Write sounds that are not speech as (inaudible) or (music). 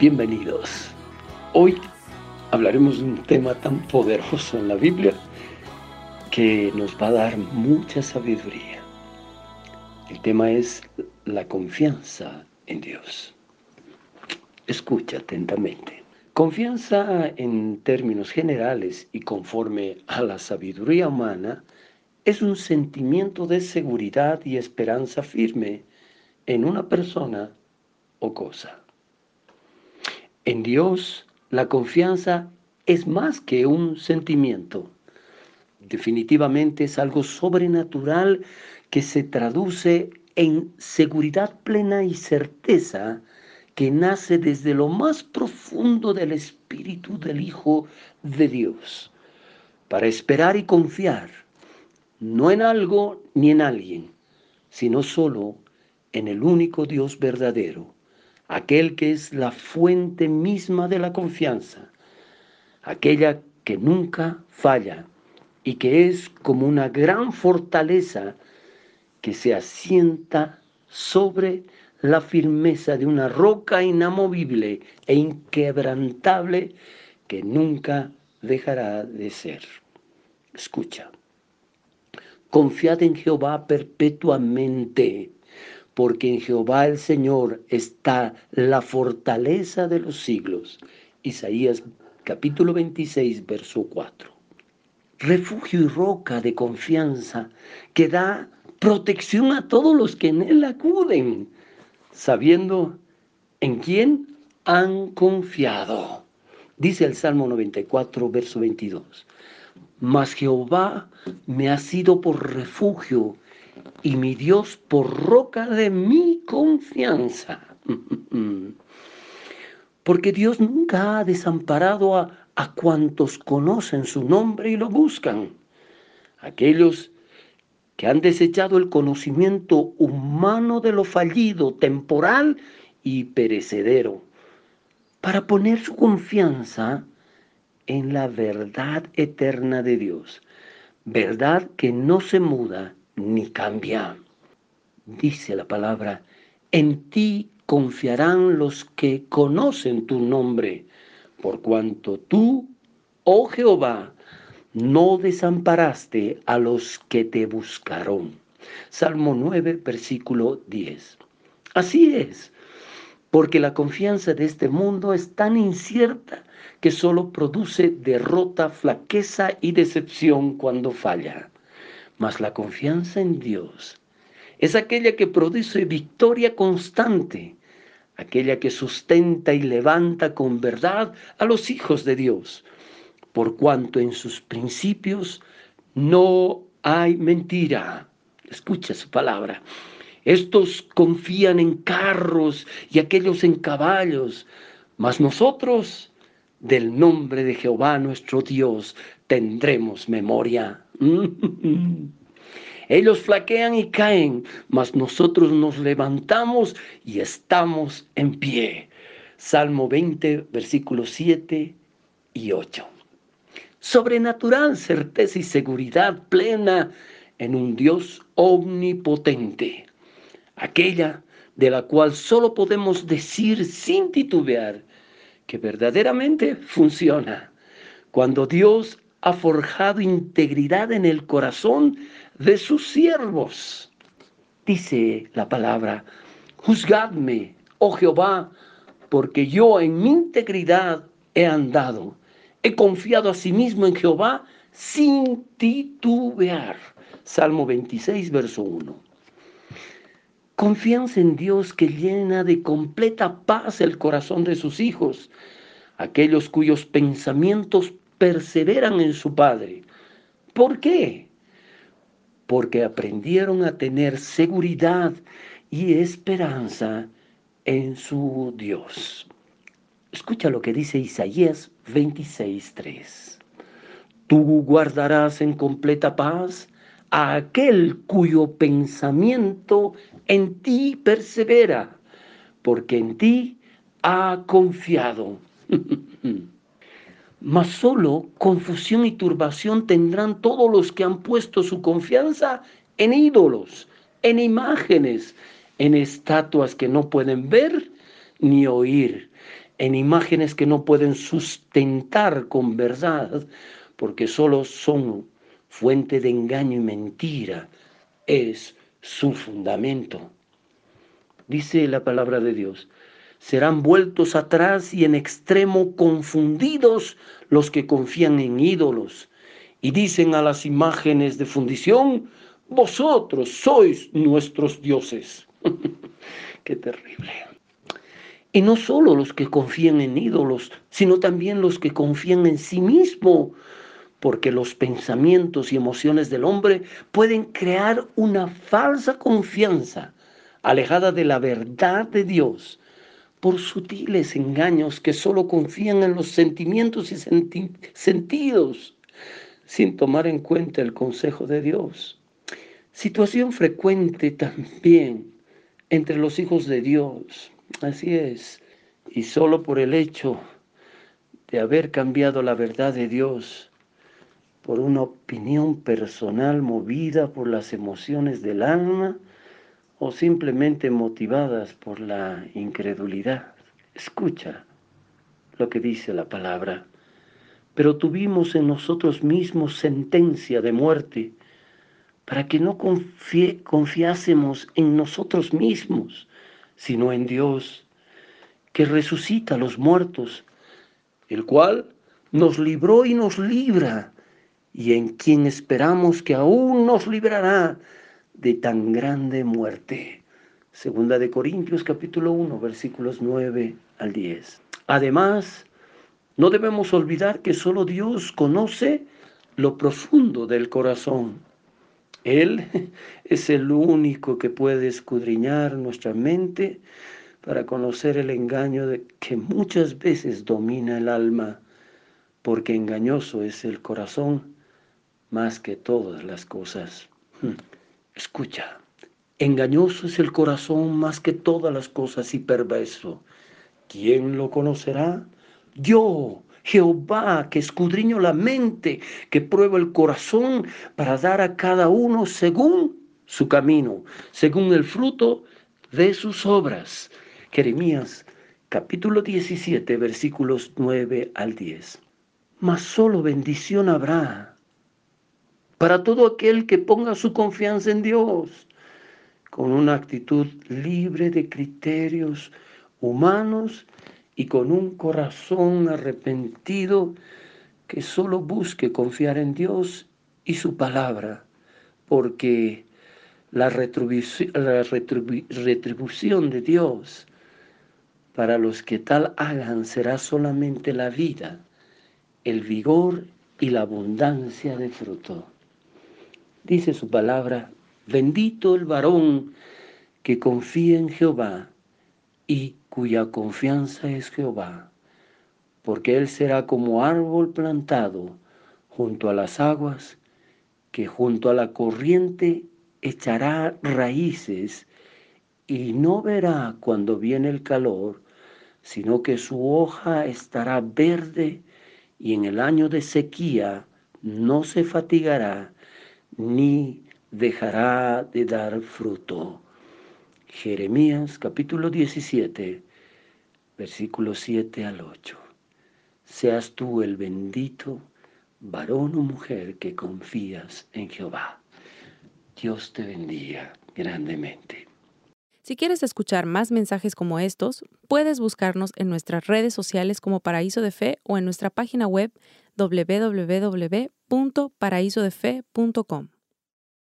Bienvenidos. Hoy hablaremos de un tema tan poderoso en la Biblia que nos va a dar mucha sabiduría. El tema es la confianza en Dios. Escucha atentamente. Confianza en términos generales y conforme a la sabiduría humana es un sentimiento de seguridad y esperanza firme en una persona o cosa. En Dios, la confianza es más que un sentimiento. Definitivamente es algo sobrenatural que se traduce en seguridad plena y certeza que nace desde lo más profundo del espíritu del Hijo de Dios, para esperar y confiar, no en algo ni en alguien, sino solo en el único Dios verdadero, aquel que es la fuente misma de la confianza, aquella que nunca falla y que es como una gran fortaleza que se asienta sobre la firmeza de una roca inamovible e inquebrantable que nunca dejará de ser. Escucha, confiad en Jehová perpetuamente porque en Jehová el Señor está la fortaleza de los siglos. Isaías capítulo 26, verso 4. Refugio y roca de confianza que da protección a todos los que en él acuden, sabiendo en quién han confiado. Dice el Salmo 94, verso 22. Mas Jehová me ha sido por refugio y mi Dios por roca de mi confianza. (laughs) Porque Dios nunca ha desamparado a, a cuantos conocen su nombre y lo buscan. Aquellos que han desechado el conocimiento humano de lo fallido, temporal y perecedero, para poner su confianza en la verdad eterna de Dios, verdad que no se muda ni cambia. Dice la palabra, en ti confiarán los que conocen tu nombre, por cuanto tú, oh Jehová, no desamparaste a los que te buscaron. Salmo 9, versículo 10. Así es, porque la confianza de este mundo es tan incierta que solo produce derrota, flaqueza y decepción cuando falla. Mas la confianza en Dios es aquella que produce victoria constante, aquella que sustenta y levanta con verdad a los hijos de Dios, por cuanto en sus principios no hay mentira. Escucha su palabra. Estos confían en carros y aquellos en caballos, mas nosotros del nombre de Jehová nuestro Dios tendremos memoria. Ellos flaquean y caen, mas nosotros nos levantamos y estamos en pie. Salmo 20, versículos 7 y 8. Sobrenatural certeza y seguridad plena en un Dios omnipotente. Aquella de la cual solo podemos decir sin titubear que verdaderamente funciona. Cuando Dios ha forjado integridad en el corazón de sus siervos. Dice la palabra, juzgadme, oh Jehová, porque yo en mi integridad he andado. He confiado a sí mismo en Jehová sin titubear. Salmo 26, verso 1. Confianza en Dios que llena de completa paz el corazón de sus hijos, aquellos cuyos pensamientos perseveran en su Padre. ¿Por qué? Porque aprendieron a tener seguridad y esperanza en su Dios. Escucha lo que dice Isaías 26:3. Tú guardarás en completa paz a aquel cuyo pensamiento en ti persevera, porque en ti ha confiado. (laughs) mas solo confusión y turbación tendrán todos los que han puesto su confianza en ídolos, en imágenes, en estatuas que no pueden ver ni oír, en imágenes que no pueden sustentar con verdad, porque solo son fuente de engaño y mentira, es su fundamento. Dice la palabra de Dios, serán vueltos atrás y en extremo confundidos los que confían en ídolos y dicen a las imágenes de fundición, vosotros sois nuestros dioses. (laughs) Qué terrible. Y no solo los que confían en ídolos, sino también los que confían en sí mismo, porque los pensamientos y emociones del hombre pueden crear una falsa confianza alejada de la verdad de Dios por sutiles engaños que solo confían en los sentimientos y sentidos sin tomar en cuenta el consejo de Dios. Situación frecuente también entre los hijos de Dios. Así es. Y solo por el hecho de haber cambiado la verdad de Dios por una opinión personal movida por las emociones del alma o simplemente motivadas por la incredulidad. Escucha lo que dice la palabra. Pero tuvimos en nosotros mismos sentencia de muerte para que no confiásemos en nosotros mismos, sino en Dios, que resucita a los muertos, el cual nos libró y nos libra, y en quien esperamos que aún nos librará de tan grande muerte. Segunda de Corintios capítulo 1 versículos 9 al 10. Además, no debemos olvidar que solo Dios conoce lo profundo del corazón él (laughs) es el único que puede escudriñar nuestra mente para conocer el engaño que muchas veces domina el alma, porque engañoso es el corazón más que todas las cosas. Escucha, engañoso es el corazón más que todas las cosas y perverso. ¿Quién lo conocerá? Yo, Jehová, que escudriño la mente, que prueba el corazón para dar a cada uno según su camino, según el fruto de sus obras. Jeremías capítulo 17 versículos 9 al 10. Mas solo bendición habrá para todo aquel que ponga su confianza en Dios, con una actitud libre de criterios humanos y con un corazón arrepentido que solo busque confiar en Dios y su palabra, porque la, retribución, de Dios para los que tal hagan será solamente la vida, el vigor y la abundancia de fruto. Dice su palabra, bendito el varón que confía en Jehová y cuya confianza es Jehová, porque él será como árbol plantado junto a las aguas, que junto a la corriente echará raíces y no verá cuando viene el calor, sino que su hoja estará verde y en el año de sequía no se fatigará ni dejará de dar fruto. Jeremías capítulo 17, versículos 7 al 8. Seas tú el bendito varón o mujer que confías en Jehová. Dios te bendiga grandemente. Si quieres escuchar más mensajes como estos, puedes buscarnos en nuestras redes sociales como Paraíso de Fe o en nuestra página web www.paraisodefe.com.